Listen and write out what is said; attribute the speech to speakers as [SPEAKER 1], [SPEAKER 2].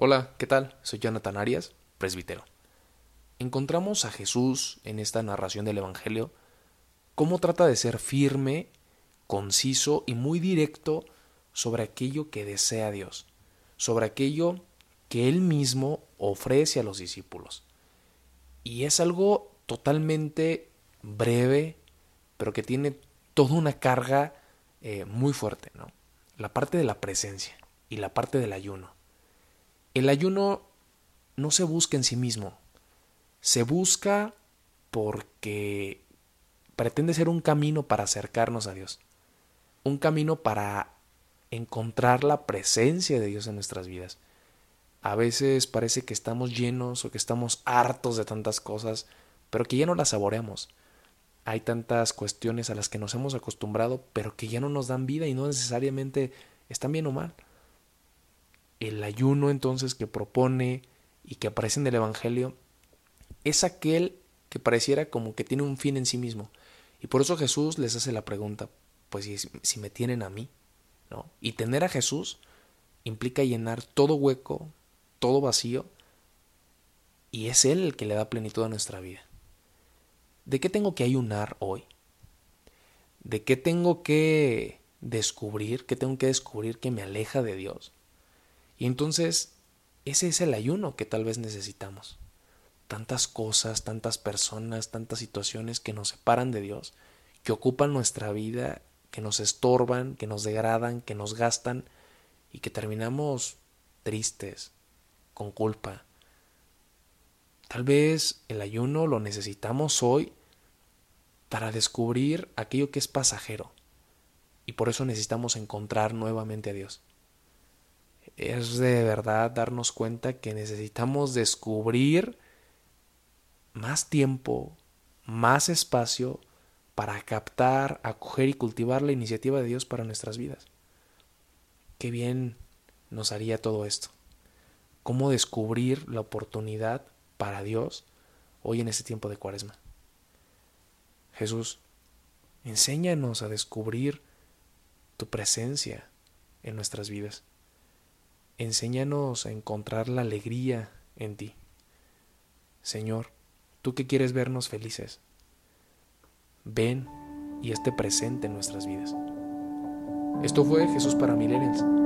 [SPEAKER 1] Hola, ¿qué tal? Soy Jonathan Arias, presbítero. Encontramos a Jesús en esta narración del Evangelio cómo trata de ser firme, conciso y muy directo sobre aquello que desea Dios, sobre aquello que Él mismo ofrece a los discípulos. Y es algo totalmente breve, pero que tiene toda una carga eh, muy fuerte, ¿no? La parte de la presencia y la parte del ayuno. El ayuno no se busca en sí mismo, se busca porque pretende ser un camino para acercarnos a Dios, un camino para encontrar la presencia de Dios en nuestras vidas. A veces parece que estamos llenos o que estamos hartos de tantas cosas, pero que ya no las saboreamos. Hay tantas cuestiones a las que nos hemos acostumbrado, pero que ya no nos dan vida y no necesariamente están bien o mal. El ayuno entonces que propone y que aparece en el Evangelio es aquel que pareciera como que tiene un fin en sí mismo. Y por eso Jesús les hace la pregunta, pues si, me tienen a mí, ¿no? Y tener a Jesús implica llenar todo hueco, todo vacío, y es Él el que le da plenitud a nuestra vida. ¿De qué tengo que ayunar hoy? ¿De qué tengo que descubrir? ¿Qué tengo que descubrir que me aleja de Dios? Y entonces, ese es el ayuno que tal vez necesitamos. Tantas cosas, tantas personas, tantas situaciones que nos separan de Dios, que ocupan nuestra vida, que nos estorban, que nos degradan, que nos gastan y que terminamos tristes, con culpa. Tal vez el ayuno lo necesitamos hoy para descubrir aquello que es pasajero y por eso necesitamos encontrar nuevamente a Dios es de verdad darnos cuenta que necesitamos descubrir más tiempo, más espacio para captar, acoger y cultivar la iniciativa de Dios para nuestras vidas. Qué bien nos haría todo esto. Cómo descubrir la oportunidad para Dios hoy en este tiempo de cuaresma. Jesús, enséñanos a descubrir tu presencia en nuestras vidas. Enséñanos a encontrar la alegría en ti. Señor, tú que quieres vernos felices, ven y esté presente en nuestras vidas. Esto fue Jesús para Millennials.